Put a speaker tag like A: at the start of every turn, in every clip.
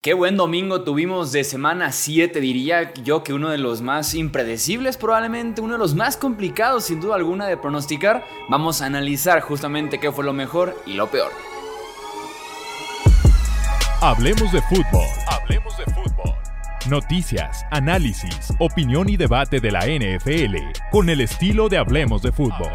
A: Qué buen domingo tuvimos de semana 7, diría yo que uno de los más impredecibles, probablemente uno de los más complicados sin duda alguna de pronosticar. Vamos a analizar justamente qué fue lo mejor y lo peor.
B: Hablemos de fútbol. Hablemos de fútbol. Noticias, análisis, opinión y debate de la NFL con el estilo de Hablemos de fútbol.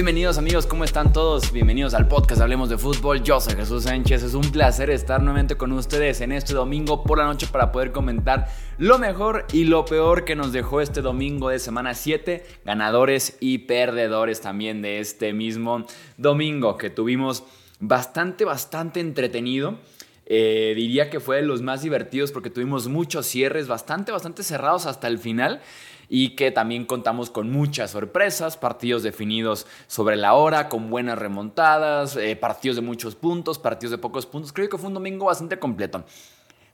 A: Bienvenidos amigos, ¿cómo están todos? Bienvenidos al podcast Hablemos de Fútbol. Yo soy Jesús Sánchez. Es un placer estar nuevamente con ustedes en este domingo por la noche para poder comentar lo mejor y lo peor que nos dejó este domingo de semana 7, ganadores y perdedores también de este mismo domingo que tuvimos bastante, bastante entretenido. Eh, diría que fue de los más divertidos porque tuvimos muchos cierres bastante, bastante cerrados hasta el final y que también contamos con muchas sorpresas, partidos definidos sobre la hora, con buenas remontadas, eh, partidos de muchos puntos, partidos de pocos puntos. Creo que fue un domingo bastante completo.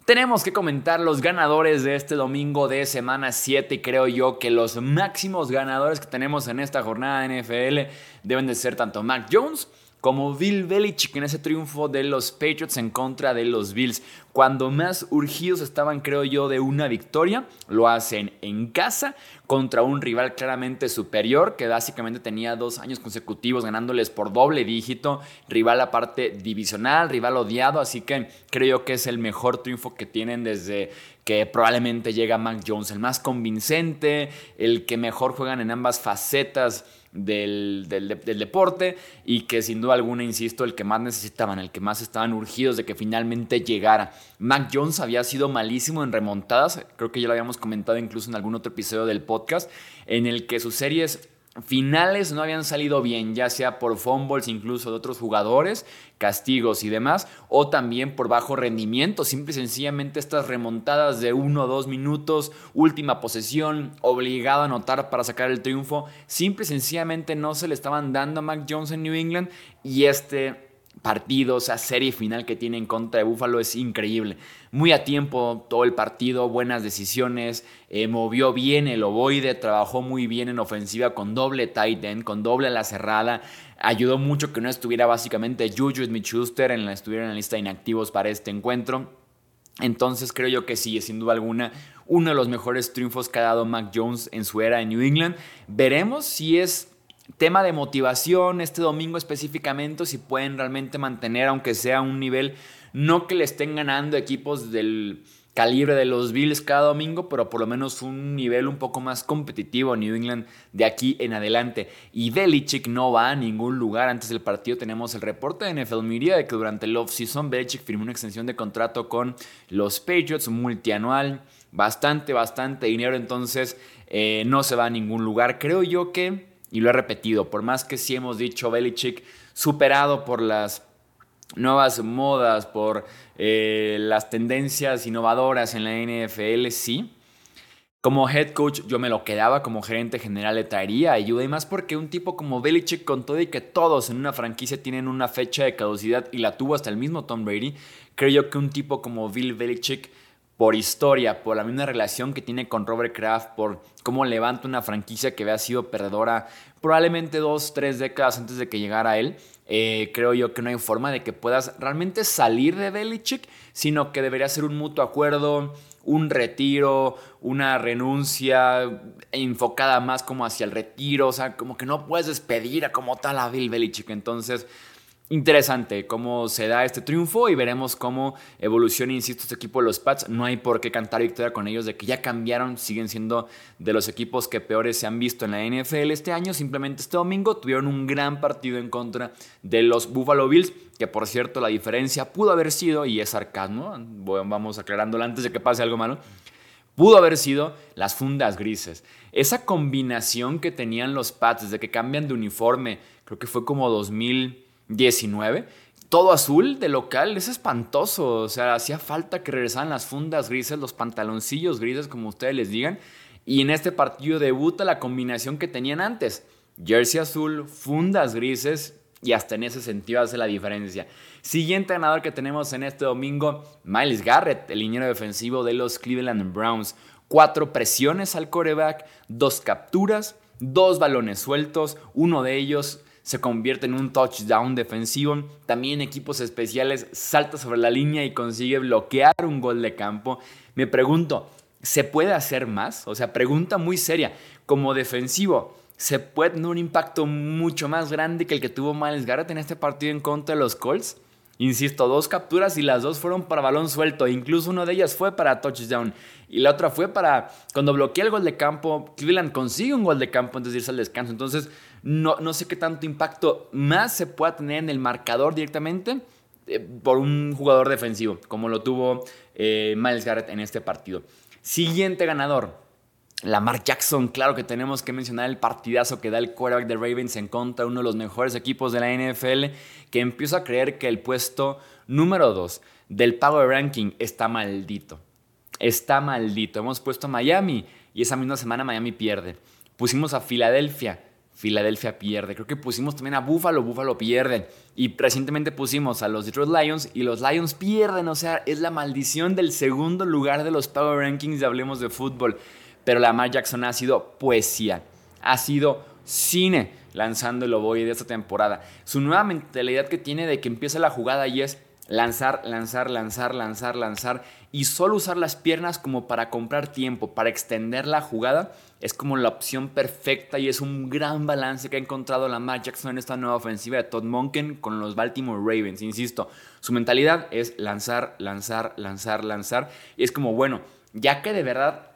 A: Tenemos que comentar los ganadores de este domingo de semana 7 y creo yo que los máximos ganadores que tenemos en esta jornada de NFL deben de ser tanto Mac Jones, como Bill Belichick en ese triunfo de los Patriots en contra de los Bills. Cuando más urgidos estaban, creo yo, de una victoria, lo hacen en casa contra un rival claramente superior que básicamente tenía dos años consecutivos ganándoles por doble dígito, rival aparte divisional, rival odiado, así que creo que es el mejor triunfo que tienen desde que probablemente llega Mac Jones, el más convincente, el que mejor juegan en ambas facetas del, deporte y que sin duda alguna, insisto, el que más necesitaban, el que más estaban urgidos de que finalmente llegara. Mac Jones había sido malísimo en remontadas, creo que ya lo habíamos comentado incluso en algún otro episodio del podcast, en el que sus series finales no habían salido bien, ya sea por fumbles incluso de otros jugadores, castigos y demás, o también por bajo rendimiento, simple y sencillamente estas remontadas de uno o dos minutos, última posesión, obligado a anotar para sacar el triunfo, simple y sencillamente no se le estaban dando a Mac Jones en New England y este partido, o sea, serie final que tiene en contra de Buffalo es increíble. Muy a tiempo todo el partido, buenas decisiones, eh, movió bien el ovoide, trabajó muy bien en ofensiva con doble tight end, con doble a la cerrada. Ayudó mucho que no estuviera básicamente Juju Smith-Schuster, en la, en la lista de inactivos para este encuentro. Entonces creo yo que sí, sin duda alguna, uno de los mejores triunfos que ha dado Mac Jones en su era en New England. Veremos si es tema de motivación este domingo específicamente, si pueden realmente mantener, aunque sea un nivel, no que le estén ganando equipos del calibre de los Bills cada domingo, pero por lo menos un nivel un poco más competitivo New England de aquí en adelante. Y Belichick no va a ningún lugar. Antes del partido tenemos el reporte de NFL Media de que durante el off-season Belichick firmó una extensión de contrato con los Patriots multianual. Bastante, bastante dinero, entonces eh, no se va a ningún lugar. Creo yo que y lo he repetido, por más que sí hemos dicho Belichick superado por las nuevas modas, por eh, las tendencias innovadoras en la NFL, sí. Como head coach yo me lo quedaba, como gerente general le traería ayuda y más porque un tipo como Belichick con todo y que todos en una franquicia tienen una fecha de caducidad y la tuvo hasta el mismo Tom Brady, creo yo que un tipo como Bill Belichick por historia, por la misma relación que tiene con Robert Kraft, por cómo levanta una franquicia que había sido perdedora probablemente dos, tres décadas antes de que llegara él. Eh, creo yo que no hay forma de que puedas realmente salir de Belichick, sino que debería ser un mutuo acuerdo, un retiro, una renuncia enfocada más como hacia el retiro, o sea, como que no puedes despedir a como tal a Bill Belichick. Entonces, interesante cómo se da este triunfo y veremos cómo evoluciona, insisto, este equipo de los Pats. No hay por qué cantar victoria con ellos de que ya cambiaron, siguen siendo de los equipos que peores se han visto en la NFL este año. Simplemente este domingo tuvieron un gran partido en contra de los Buffalo Bills, que por cierto la diferencia pudo haber sido, y es sarcasmo, vamos aclarándolo antes de que pase algo malo, pudo haber sido las fundas grises. Esa combinación que tenían los Pats desde que cambian de uniforme, creo que fue como 2000 19. Todo azul de local, es espantoso. O sea, hacía falta que regresaran las fundas grises, los pantaloncillos grises, como ustedes les digan. Y en este partido debuta la combinación que tenían antes. Jersey azul, fundas grises y hasta en ese sentido hace la diferencia. Siguiente ganador que tenemos en este domingo, Miles Garrett, el liniero defensivo de los Cleveland Browns. Cuatro presiones al coreback, dos capturas, dos balones sueltos, uno de ellos se convierte en un touchdown defensivo. También equipos especiales salta sobre la línea y consigue bloquear un gol de campo. Me pregunto, ¿se puede hacer más? O sea, pregunta muy seria. Como defensivo, ¿se puede tener un impacto mucho más grande que el que tuvo Miles Garrett en este partido en contra de los Colts? Insisto, dos capturas y las dos fueron para balón suelto. Incluso una de ellas fue para touchdown. Y la otra fue para cuando bloquea el gol de campo. Cleveland consigue un gol de campo antes de irse al descanso. Entonces, no, no sé qué tanto impacto más se pueda tener en el marcador directamente eh, por un jugador defensivo, como lo tuvo eh, Miles Garrett en este partido. Siguiente ganador. Lamar Jackson, claro que tenemos que mencionar el partidazo que da el quarterback de Ravens en contra uno de los mejores equipos de la NFL, que empieza a creer que el puesto número 2 del Power Ranking está maldito. Está maldito. Hemos puesto a Miami y esa misma semana Miami pierde. Pusimos a Filadelfia. Filadelfia pierde. Creo que pusimos también a Buffalo, Buffalo pierde. Y recientemente pusimos a los Detroit Lions y los Lions pierden. O sea, es la maldición del segundo lugar de los Power Rankings de Hablemos de Fútbol pero Lamar Jackson ha sido poesía, ha sido cine lanzando el oboe de esta temporada. Su nueva mentalidad que tiene de que empieza la jugada y es lanzar, lanzar, lanzar, lanzar, lanzar y solo usar las piernas como para comprar tiempo, para extender la jugada, es como la opción perfecta y es un gran balance que ha encontrado Lamar Jackson en esta nueva ofensiva de Todd Monken con los Baltimore Ravens. Insisto, su mentalidad es lanzar, lanzar, lanzar, lanzar y es como, bueno, ya que de verdad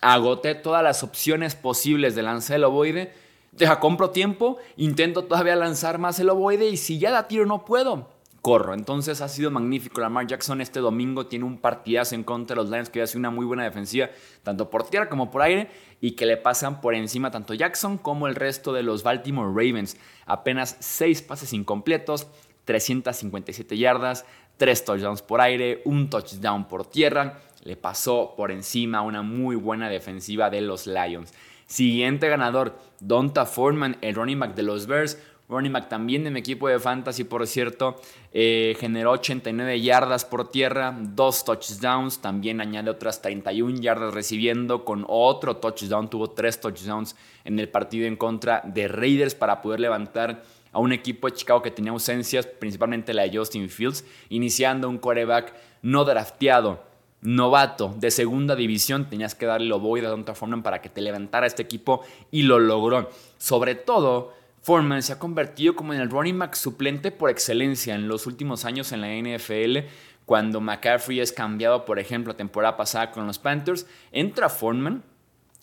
A: agoté todas las opciones posibles de lanzar el ovoide. Deja, compro tiempo, intento todavía lanzar más el ovoide y si ya la tiro no puedo, corro. Entonces ha sido magnífico. Lamar Jackson este domingo tiene un partidazo en contra de los Lions que hace una muy buena defensiva, tanto por tierra como por aire, y que le pasan por encima tanto Jackson como el resto de los Baltimore Ravens. Apenas 6 pases incompletos, 357 yardas, 3 touchdowns por aire, un touchdown por tierra le pasó por encima una muy buena defensiva de los Lions. Siguiente ganador, Donta Foreman, el running back de los Bears. Running back también de mi equipo de fantasy, por cierto, eh, generó 89 yardas por tierra, dos touchdowns, también añade otras 31 yardas recibiendo, con otro touchdown, tuvo tres touchdowns en el partido en contra de Raiders para poder levantar a un equipo de Chicago que tenía ausencias, principalmente la de Justin Fields, iniciando un quarterback no drafteado novato de segunda división, tenías que darle lo voy de Donta Foreman para que te levantara este equipo y lo logró. Sobre todo, Foreman se ha convertido como en el running back suplente por excelencia en los últimos años en la NFL. Cuando McCaffrey es cambiado, por ejemplo, la temporada pasada con los Panthers, entra Foreman,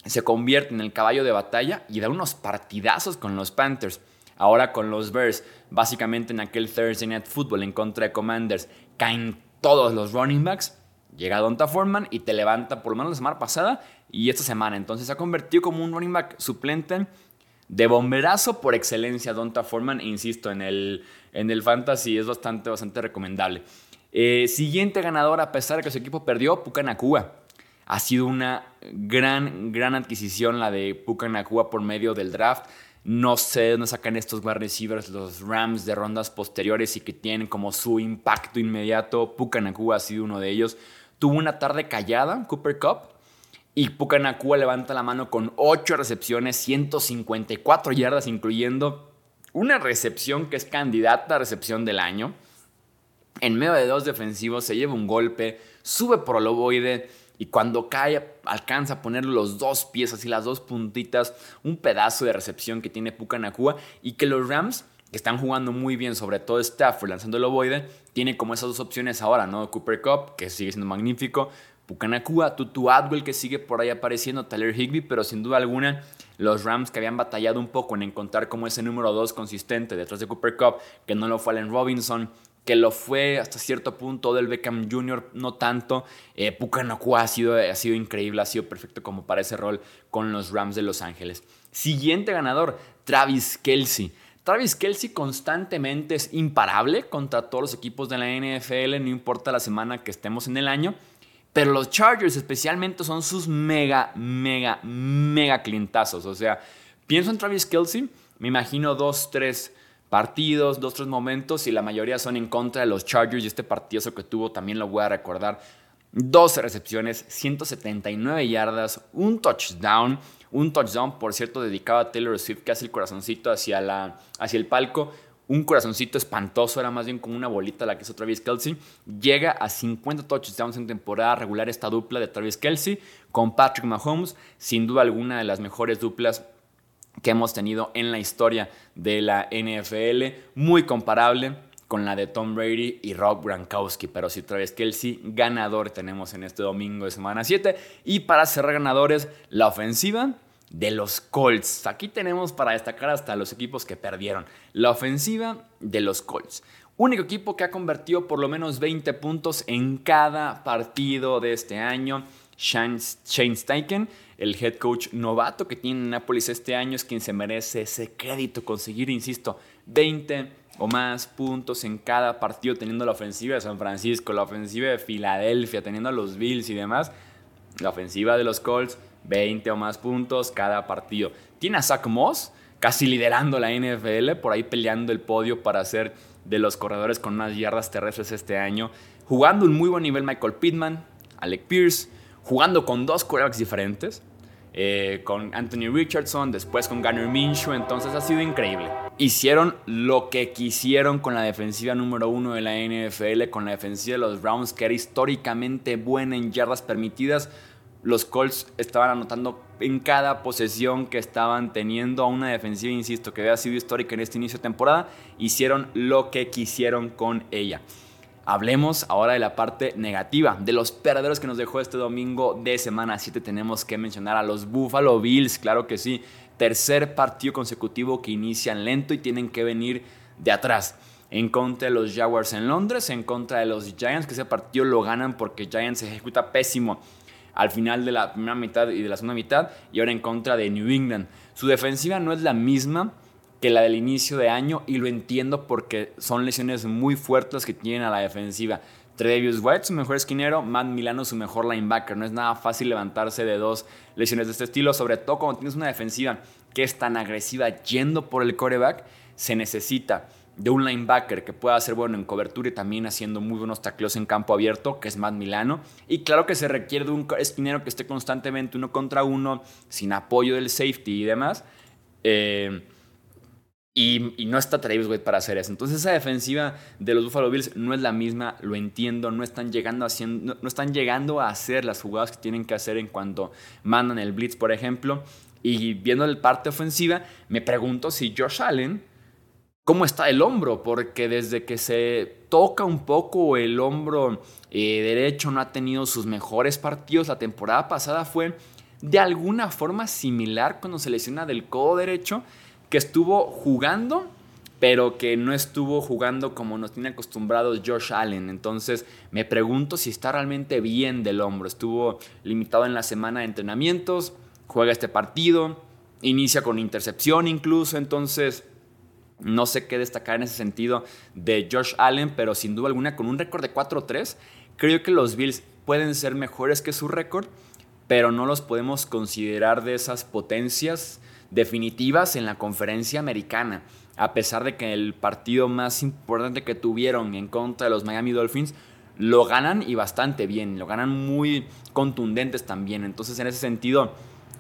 A: se convierte en el caballo de batalla y da unos partidazos con los Panthers. Ahora con los Bears, básicamente en aquel Thursday Night Football en contra de Commanders, caen todos los running backs Llega Donta Foreman y te levanta por lo menos la semana pasada y esta semana. Entonces se ha convertido como un running back suplente de bomberazo por excelencia Donta Foreman. Insisto, en el, en el fantasy es bastante, bastante recomendable. Eh, siguiente ganador, a pesar de que su equipo perdió, Pucanacua. Ha sido una gran, gran adquisición la de Pucanacua por medio del draft. No sé dónde sacan estos wide receivers, los Rams de rondas posteriores y que tienen como su impacto inmediato. Pucanacua ha sido uno de ellos tuvo una tarde callada, Cooper Cup, y Pucanacua levanta la mano con 8 recepciones, 154 yardas, incluyendo una recepción que es candidata a recepción del año. En medio de dos defensivos se lleva un golpe, sube por el ovoide y cuando cae alcanza a poner los dos pies, así las dos puntitas, un pedazo de recepción que tiene Pucanacua y que los Rams que están jugando muy bien, sobre todo Stafford lanzando el ovoide, tiene como esas dos opciones ahora, ¿no? Cooper Cup, que sigue siendo magnífico, Pucanacua, Tutu Atwell, que sigue por ahí apareciendo, Tyler Higby, pero sin duda alguna, los Rams que habían batallado un poco en encontrar como ese número 2 consistente detrás de Cooper Cup, que no lo fue Allen Robinson, que lo fue hasta cierto punto del Beckham Jr., no tanto. Eh, Pucanacua ha sido, ha sido increíble, ha sido perfecto como para ese rol con los Rams de Los Ángeles. Siguiente ganador, Travis Kelsey. Travis Kelsey constantemente es imparable contra todos los equipos de la NFL, no importa la semana que estemos en el año. Pero los Chargers especialmente son sus mega, mega, mega clientazos. O sea, pienso en Travis Kelsey, me imagino dos, tres partidos, dos, tres momentos y la mayoría son en contra de los Chargers y este partido que tuvo también lo voy a recordar. 12 recepciones, 179 yardas, un touchdown, un touchdown por cierto dedicado a Taylor Swift que hace el corazoncito hacia, la, hacia el palco. Un corazoncito espantoso, era más bien como una bolita la que hizo Travis Kelsey. Llega a 50 touchdowns en temporada regular esta dupla de Travis Kelsey con Patrick Mahomes, sin duda alguna de las mejores duplas que hemos tenido en la historia de la NFL, muy comparable con la de Tom Brady y Rob Gronkowski, pero si Travis Kelsey ganador tenemos en este domingo de semana 7 y para cerrar ganadores la ofensiva de los Colts. Aquí tenemos para destacar hasta los equipos que perdieron. La ofensiva de los Colts. Único equipo que ha convertido por lo menos 20 puntos en cada partido de este año. Shane Steichen, el head coach novato que tiene Nápoles este año, es quien se merece ese crédito, conseguir, insisto, 20 o más puntos en cada partido, teniendo la ofensiva de San Francisco, la ofensiva de Filadelfia, teniendo a los Bills y demás. La ofensiva de los Colts 20 o más puntos cada partido. Tiene a Zach Moss casi liderando la NFL, por ahí peleando el podio para ser de los corredores con unas yardas terrestres este año. Jugando un muy buen nivel Michael Pittman, Alec Pierce, jugando con dos quarterbacks diferentes. Eh, con Anthony Richardson, después con Garner Minshew, entonces ha sido increíble. Hicieron lo que quisieron con la defensiva número uno de la NFL, con la defensiva de los Browns, que era históricamente buena en yardas permitidas, los Colts estaban anotando en cada posesión que estaban teniendo a una defensiva, insisto, que había sido histórica en este inicio de temporada, hicieron lo que quisieron con ella. Hablemos ahora de la parte negativa, de los perdedores que nos dejó este domingo de semana 7. Tenemos que mencionar a los Buffalo Bills, claro que sí. Tercer partido consecutivo que inician lento y tienen que venir de atrás. En contra de los Jaguars en Londres, en contra de los Giants, que ese partido lo ganan porque Giants ejecuta pésimo al final de la primera mitad y de la segunda mitad y ahora en contra de New England. Su defensiva no es la misma que la del inicio de año y lo entiendo porque son lesiones muy fuertes que tienen a la defensiva. Tredavious White, su mejor esquinero, Matt Milano, su mejor linebacker. No es nada fácil levantarse de dos lesiones de este estilo, sobre todo cuando tienes una defensiva que es tan agresiva yendo por el coreback, se necesita de un linebacker que pueda ser bueno en cobertura y también haciendo muy buenos tacleos en campo abierto, que es Matt Milano. Y claro que se requiere de un esquinero que esté constantemente uno contra uno, sin apoyo del safety y demás. Eh, y, no está Travis Wade para hacer eso. Entonces esa defensiva de los Buffalo Bills no es la misma, lo entiendo, no están llegando, haciendo, no están llegando a hacer las jugadas que tienen que hacer en cuanto mandan el blitz, por ejemplo. Y viendo el parte ofensiva, me pregunto si Josh Allen cómo está el hombro, porque desde que se toca un poco el hombro eh, derecho no ha tenido sus mejores partidos. La temporada pasada fue de alguna forma similar cuando se lesiona del codo derecho, que estuvo jugando, pero que no estuvo jugando como nos tiene acostumbrados Josh Allen. Entonces me pregunto si está realmente bien del hombro. Estuvo limitado en la semana de entrenamientos, juega este partido, inicia con intercepción incluso, entonces no sé qué destacar en ese sentido de Josh Allen, pero sin duda alguna con un récord de 4-3, creo que los Bills pueden ser mejores que su récord, pero no los podemos considerar de esas potencias definitivas en la conferencia americana. A pesar de que el partido más importante que tuvieron en contra de los Miami Dolphins lo ganan y bastante bien, lo ganan muy contundentes también. Entonces, en ese sentido,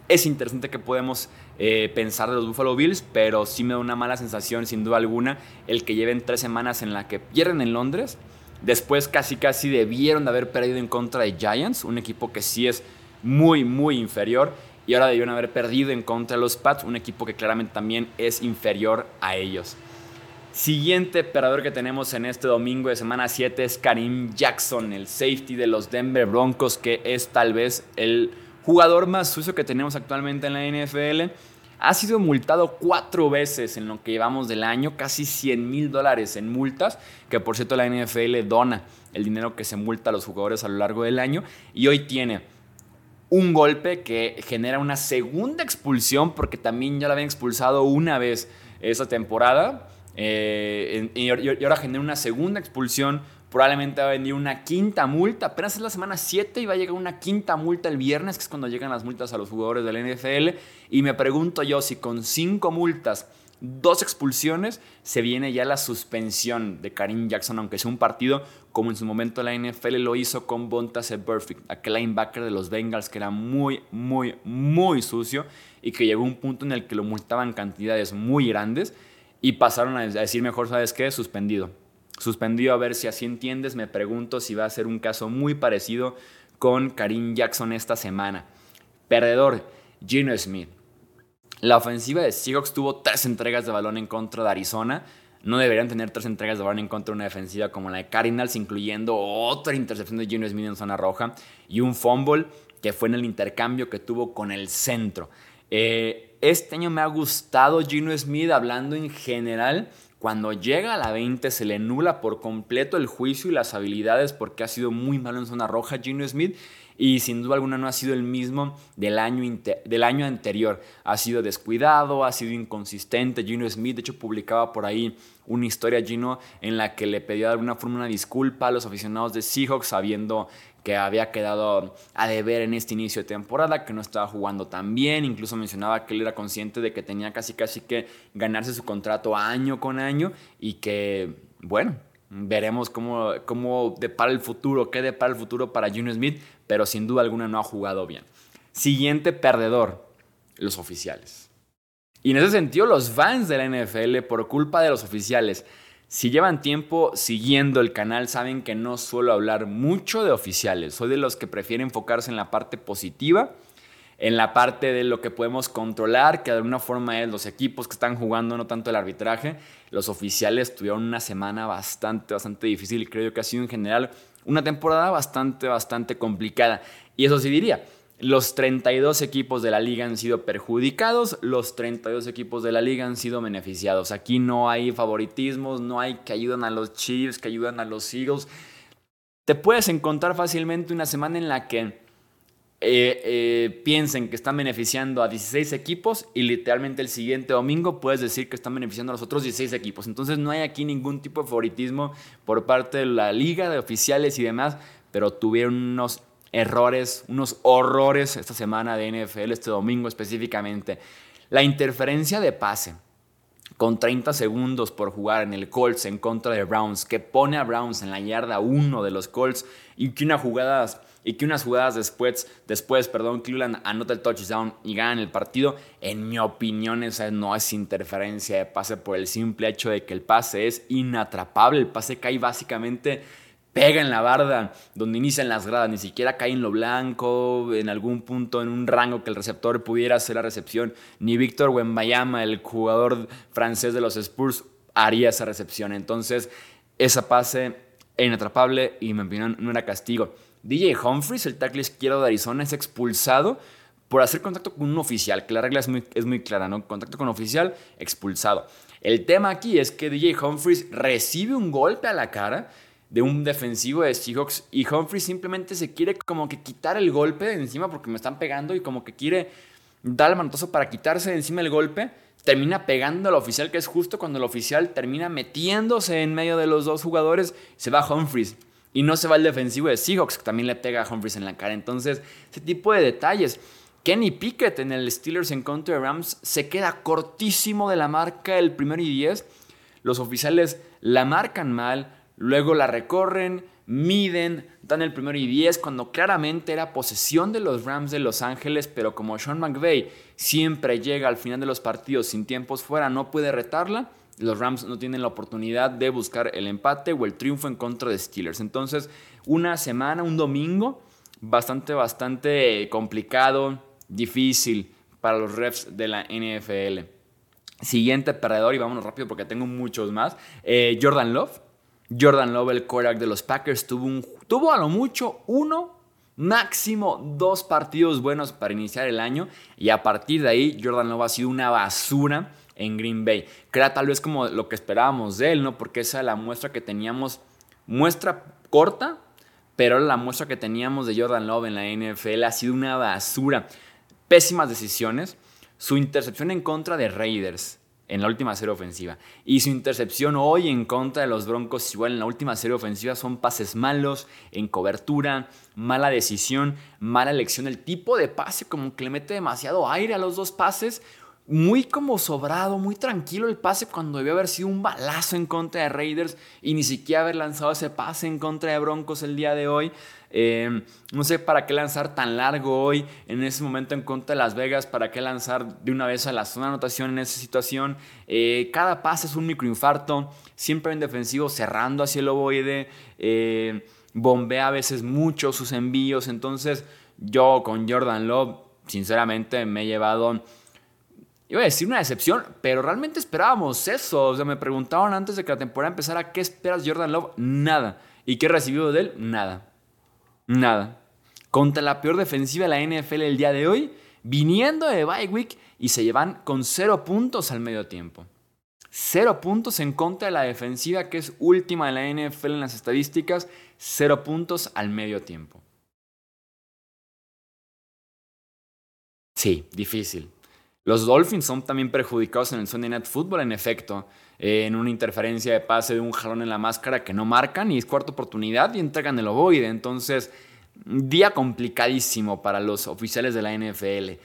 A: es interesante que podemos eh, pensar de los Buffalo Bills, pero sí me da una mala sensación, sin duda alguna, el que lleven tres semanas en la que pierden en Londres. Después casi casi debieron de haber perdido en contra de Giants, un equipo que sí es muy, muy inferior. Y ahora debieron haber perdido en contra de los Pats, un equipo que claramente también es inferior a ellos. Siguiente perdedor que tenemos en este domingo de semana 7 es Karim Jackson, el safety de los Denver Broncos, que es tal vez el jugador más sucio que tenemos actualmente en la NFL. Ha sido multado cuatro veces en lo que llevamos del año, casi 100 mil dólares en multas, que por cierto la NFL dona el dinero que se multa a los jugadores a lo largo del año. Y hoy tiene un golpe que genera una segunda expulsión, porque también ya la habían expulsado una vez esa temporada. Eh, y ahora genera una segunda expulsión Probablemente va a venir una quinta multa. Apenas es la semana 7 y va a llegar una quinta multa el viernes, que es cuando llegan las multas a los jugadores del NFL. Y me pregunto yo si con cinco multas dos expulsiones, se viene ya la suspensión de Karim Jackson, aunque sea un partido como en su momento la NFL lo hizo con Bontase Perfect, aquel linebacker de los Bengals que era muy, muy, muy sucio y que llegó a un punto en el que lo multaban cantidades muy grandes y pasaron a decir mejor, ¿sabes qué? Suspendido. Suspendido a ver si así entiendes, me pregunto si va a ser un caso muy parecido con Karim Jackson esta semana. Perdedor, Gino Smith. La ofensiva de Seahawks tuvo tres entregas de balón en contra de Arizona. No deberían tener tres entregas de balón en contra de una defensiva como la de Cardinals, incluyendo otra intercepción de Gino Smith en zona roja y un fumble que fue en el intercambio que tuvo con el centro. Eh, este año me ha gustado Gino Smith hablando en general. Cuando llega a la 20 se le nula por completo el juicio y las habilidades porque ha sido muy malo en zona roja Gino Smith y sin duda alguna no ha sido el mismo del año, del año anterior. Ha sido descuidado, ha sido inconsistente. Gino Smith, de hecho, publicaba por ahí una historia, Gino, en la que le pedía de alguna forma una disculpa a los aficionados de Seahawks, sabiendo que había quedado a deber en este inicio de temporada, que no estaba jugando tan bien, incluso mencionaba que él era consciente de que tenía casi casi que ganarse su contrato año con año y que, bueno, veremos cómo, cómo depara el futuro, qué depara el futuro para Junior Smith, pero sin duda alguna no ha jugado bien. Siguiente perdedor, los oficiales. Y en ese sentido, los fans de la NFL, por culpa de los oficiales, si llevan tiempo siguiendo el canal, saben que no suelo hablar mucho de oficiales. Soy de los que prefieren enfocarse en la parte positiva, en la parte de lo que podemos controlar, que de alguna forma es los equipos que están jugando, no tanto el arbitraje. Los oficiales tuvieron una semana bastante, bastante difícil y creo que ha sido en general una temporada bastante, bastante complicada. Y eso sí diría, los 32 equipos de la liga han sido perjudicados, los 32 equipos de la liga han sido beneficiados. Aquí no hay favoritismos, no hay que ayudan a los Chiefs, que ayudan a los Eagles. Te puedes encontrar fácilmente una semana en la que eh, eh, piensen que están beneficiando a 16 equipos y literalmente el siguiente domingo puedes decir que están beneficiando a los otros 16 equipos. Entonces no hay aquí ningún tipo de favoritismo por parte de la liga, de oficiales y demás, pero tuvieron unos errores, unos horrores esta semana de NFL, este domingo específicamente. La interferencia de pase con 30 segundos por jugar en el Colts en contra de Browns, que pone a Browns en la yarda 1 de los Colts y que una jugada y que unas jugadas después, después perdón, Cleveland anota el touchdown y gana el partido, en mi opinión esa no es interferencia de pase por el simple hecho de que el pase es inatrapable, el pase cae básicamente pega en la barda donde inician las gradas, ni siquiera cae en lo blanco, en algún punto, en un rango que el receptor pudiera hacer la recepción. Ni Víctor Wembayama, el jugador francés de los Spurs, haría esa recepción. Entonces, esa pase inatrapable y en mi opinión no era castigo. DJ Humphries, el tackle izquierdo de Arizona, es expulsado por hacer contacto con un oficial, que la regla es muy, es muy clara, ¿no? Contacto con oficial, expulsado. El tema aquí es que DJ Humphries recibe un golpe a la cara de un defensivo de Seahawks y Humphries simplemente se quiere como que quitar el golpe de encima porque me están pegando y como que quiere dar el manotazo para quitarse de encima el golpe. Termina pegando al oficial, que es justo cuando el oficial termina metiéndose en medio de los dos jugadores. Se va Humphries. Y no se va el defensivo de Seahawks, que también le pega a Humphries en la cara. Entonces, ese tipo de detalles. Kenny Pickett en el Steelers en contra de Rams se queda cortísimo de la marca el primero y 10. Los oficiales la marcan mal, luego la recorren, miden, dan el primero y 10 cuando claramente era posesión de los Rams de Los Ángeles, pero como Sean McVay siempre llega al final de los partidos sin tiempos fuera, no puede retarla los Rams no tienen la oportunidad de buscar el empate o el triunfo en contra de Steelers. Entonces, una semana, un domingo, bastante, bastante complicado, difícil para los refs de la NFL. Siguiente perdedor, y vámonos rápido porque tengo muchos más. Eh, Jordan Love. Jordan Love, el quarterback de los Packers, tuvo, a lo mucho uno, máximo dos partidos buenos para iniciar el año. Y a partir de ahí, Jordan Love ha sido una basura en Green Bay. Que era tal vez como lo que esperábamos de él, ¿no? Porque esa es la muestra que teníamos, muestra corta, pero la muestra que teníamos de Jordan Love en la NFL ha sido una basura. Pésimas decisiones. Su intercepción en contra de Raiders en la última serie ofensiva. Y su intercepción hoy en contra de los Broncos, igual en la última serie ofensiva, son pases malos, en cobertura, mala decisión, mala elección. El tipo de pase como que le mete demasiado aire a los dos pases muy como sobrado, muy tranquilo el pase cuando debió haber sido un balazo en contra de Raiders y ni siquiera haber lanzado ese pase en contra de Broncos el día de hoy. Eh, no sé para qué lanzar tan largo hoy en ese momento en contra de Las Vegas, para qué lanzar de una vez a la zona de anotación en esa situación. Eh, cada pase es un microinfarto, siempre en defensivo cerrando hacia el ovoide, eh, bombea a veces mucho sus envíos. Entonces, yo con Jordan Love, sinceramente, me he llevado iba a decir una decepción, pero realmente esperábamos eso. O sea, me preguntaban antes de que la temporada empezara, ¿qué esperas Jordan Love? Nada. ¿Y qué recibió de él? Nada. Nada. Contra la peor defensiva de la NFL el día de hoy, viniendo de bye y se llevan con cero puntos al medio tiempo. Cero puntos en contra de la defensiva que es última de la NFL en las estadísticas. Cero puntos al medio tiempo. Sí, difícil. Los Dolphins son también perjudicados en el Sunday Night Football, en efecto, eh, en una interferencia de pase de un jalón en la máscara que no marcan y es cuarta oportunidad y entregan el ovoide. Entonces, día complicadísimo para los oficiales de la NFL.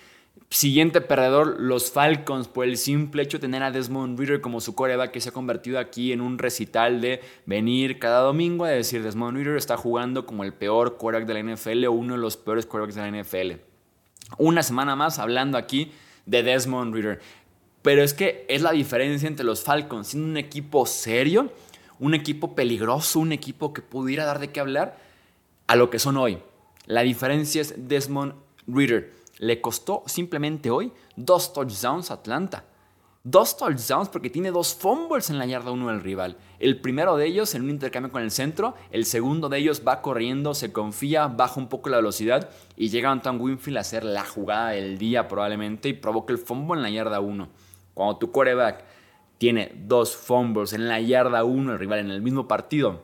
A: Siguiente perdedor, los Falcons, por el simple hecho de tener a Desmond Reader como su coreback, que se ha convertido aquí en un recital de venir cada domingo a decir Desmond Reader está jugando como el peor coreback de la NFL o uno de los peores corebacks de la NFL. Una semana más hablando aquí de Desmond Reader. Pero es que es la diferencia entre los Falcons, siendo un equipo serio, un equipo peligroso, un equipo que pudiera dar de qué hablar, a lo que son hoy. La diferencia es Desmond Reader. Le costó simplemente hoy dos touchdowns a Atlanta. Dos touchdowns porque tiene dos fumbles en la yarda uno del rival. El primero de ellos en un intercambio con el centro, el segundo de ellos va corriendo, se confía, baja un poco la velocidad y llega Anton Winfield a hacer la jugada del día probablemente y provoca el fumble en la yarda 1. Cuando tu quarterback tiene dos fumbles en la yarda 1 el rival en el mismo partido,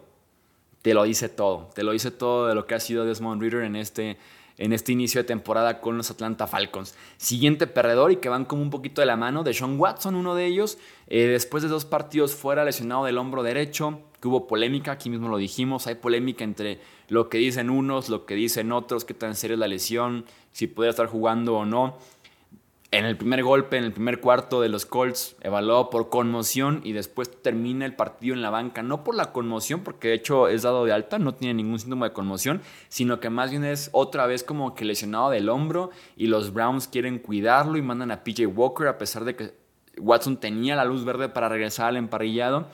A: te lo dice todo. Te lo dice todo de lo que ha sido Desmond Reader en este en este inicio de temporada con los Atlanta Falcons. Siguiente perdedor y que van como un poquito de la mano, de Sean Watson, uno de ellos, eh, después de dos partidos fuera lesionado del hombro derecho, que hubo polémica, aquí mismo lo dijimos, hay polémica entre lo que dicen unos, lo que dicen otros, qué tan seria es la lesión, si puede estar jugando o no en el primer golpe, en el primer cuarto de los Colts, evaluado por conmoción y después termina el partido en la banca, no por la conmoción, porque de hecho es dado de alta, no tiene ningún síntoma de conmoción, sino que más bien es otra vez como que lesionado del hombro y los Browns quieren cuidarlo y mandan a PJ Walker a pesar de que Watson tenía la luz verde para regresar al emparrillado.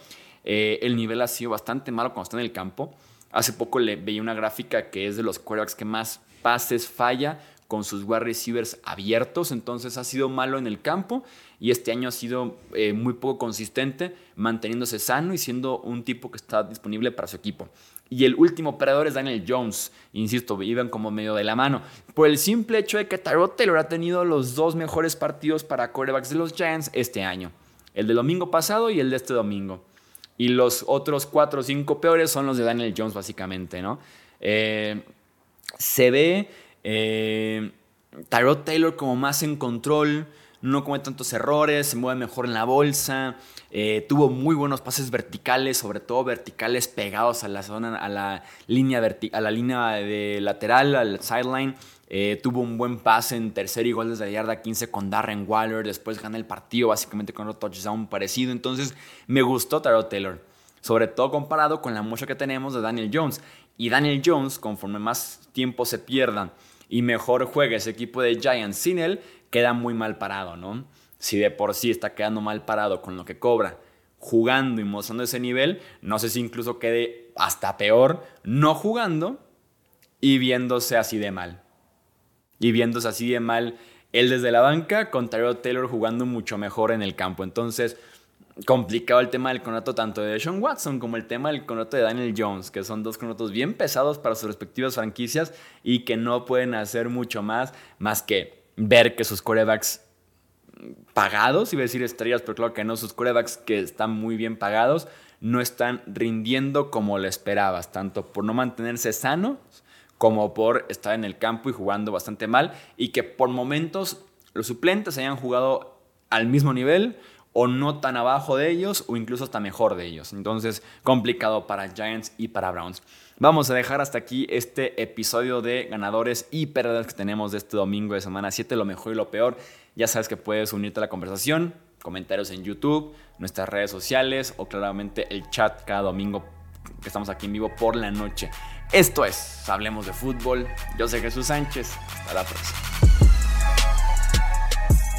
A: Eh, el nivel ha sido bastante malo cuando está en el campo. Hace poco le veía una gráfica que es de los quarterbacks que más pases falla con sus wide receivers abiertos, entonces ha sido malo en el campo y este año ha sido eh, muy poco consistente, manteniéndose sano y siendo un tipo que está disponible para su equipo. Y el último operador es Daniel Jones, insisto, iban como medio de la mano, por el simple hecho de que Tyrod Taylor ha tenido los dos mejores partidos para quarterbacks de los Giants este año, el del domingo pasado y el de este domingo. Y los otros cuatro o cinco peores son los de Daniel Jones, básicamente, ¿no? Eh, se ve eh, Tyrod Taylor como más en control, no comete tantos errores, se mueve mejor en la bolsa, eh, tuvo muy buenos pases verticales, sobre todo verticales pegados a la zona, a la línea, a la línea de lateral, al sideline. Eh, tuvo un buen pase en tercer y gol desde la yarda 15 con Darren Waller. Después gana el partido básicamente con otro touchdown parecido. Entonces me gustó Tyrod Taylor. Sobre todo comparado con la muestra que tenemos de Daniel Jones. Y Daniel Jones, conforme más tiempo se pierdan y mejor juegue ese equipo de Giants sin él, queda muy mal parado, ¿no? Si de por sí está quedando mal parado con lo que cobra, jugando y mostrando ese nivel, no sé si incluso quede hasta peor no jugando y viéndose así de mal. Y viéndose así de mal él desde la banca con Tyrod Taylor jugando mucho mejor en el campo. Entonces, complicado el tema del contrato tanto de Sean Watson como el tema del contrato de Daniel Jones, que son dos contratos bien pesados para sus respectivas franquicias y que no pueden hacer mucho más más que ver que sus corebacks pagados, iba a decir estrellas, pero claro que no, sus corebacks que están muy bien pagados no están rindiendo como lo esperabas, tanto por no mantenerse sanos como por estar en el campo y jugando bastante mal y que por momentos los suplentes hayan jugado al mismo nivel o no tan abajo de ellos o incluso hasta mejor de ellos. Entonces, complicado para Giants y para Browns. Vamos a dejar hasta aquí este episodio de ganadores y pérdidas que tenemos de este domingo de semana 7, lo mejor y lo peor. Ya sabes que puedes unirte a la conversación, comentarios en YouTube, nuestras redes sociales o claramente el chat cada domingo que estamos aquí en vivo por la noche. Esto es Hablemos de Fútbol. Yo soy Jesús Sánchez. Hasta la próxima.